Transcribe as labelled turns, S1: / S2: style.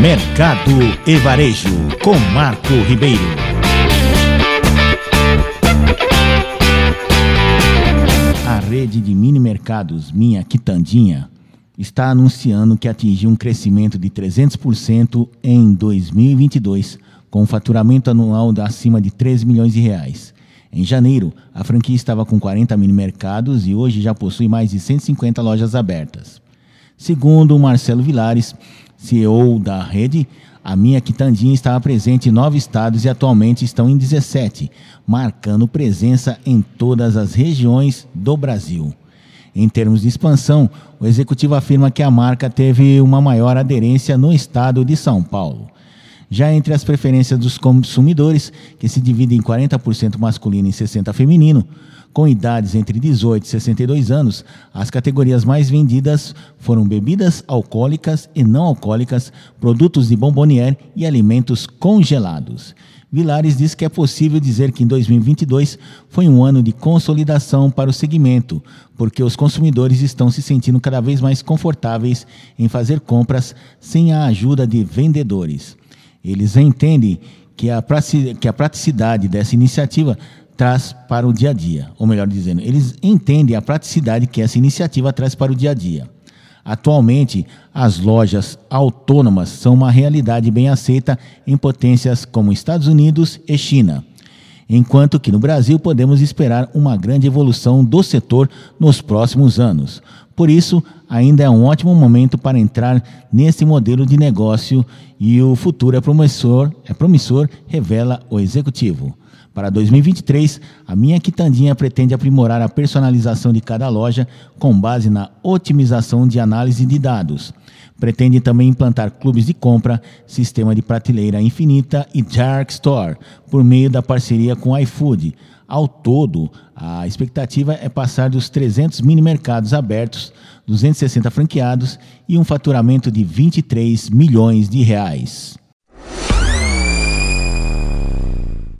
S1: Mercado e Varejo, com Marco Ribeiro. A rede de mini mercados Minha Quitandinha está anunciando que atingiu um crescimento de 300% em 2022, com um faturamento anual de acima de 13 milhões de reais. Em janeiro, a franquia estava com 40 mini mercados e hoje já possui mais de 150 lojas abertas. Segundo Marcelo Vilares, CEO da rede, a minha quitandinha estava presente em nove estados e atualmente estão em 17, marcando presença em todas as regiões do Brasil. Em termos de expansão, o executivo afirma que a marca teve uma maior aderência no estado de São Paulo. Já entre as preferências dos consumidores, que se dividem em 40% masculino e 60% feminino, com idades entre 18 e 62 anos, as categorias mais vendidas foram bebidas alcoólicas e não alcoólicas, produtos de bombonier e alimentos congelados. Vilares diz que é possível dizer que em 2022 foi um ano de consolidação para o segmento, porque os consumidores estão se sentindo cada vez mais confortáveis em fazer compras sem a ajuda de vendedores. Eles entendem que a praticidade dessa iniciativa traz para o dia a dia, ou melhor dizendo, eles entendem a praticidade que essa iniciativa traz para o dia a dia. Atualmente, as lojas autônomas são uma realidade bem aceita em potências como Estados Unidos e China. Enquanto que no Brasil podemos esperar uma grande evolução do setor nos próximos anos. Por isso, ainda é um ótimo momento para entrar nesse modelo de negócio e o futuro é promissor, é promissor, revela o executivo. Para 2023, a Minha Quitandinha pretende aprimorar a personalização de cada loja com base na otimização de análise de dados. Pretende também implantar clubes de compra, sistema de prateleira infinita e Dark Store, por meio da parceria com iFood. Ao todo, a expectativa é passar dos 300 mini mercados abertos, 260 franqueados e um faturamento de 23 milhões de reais.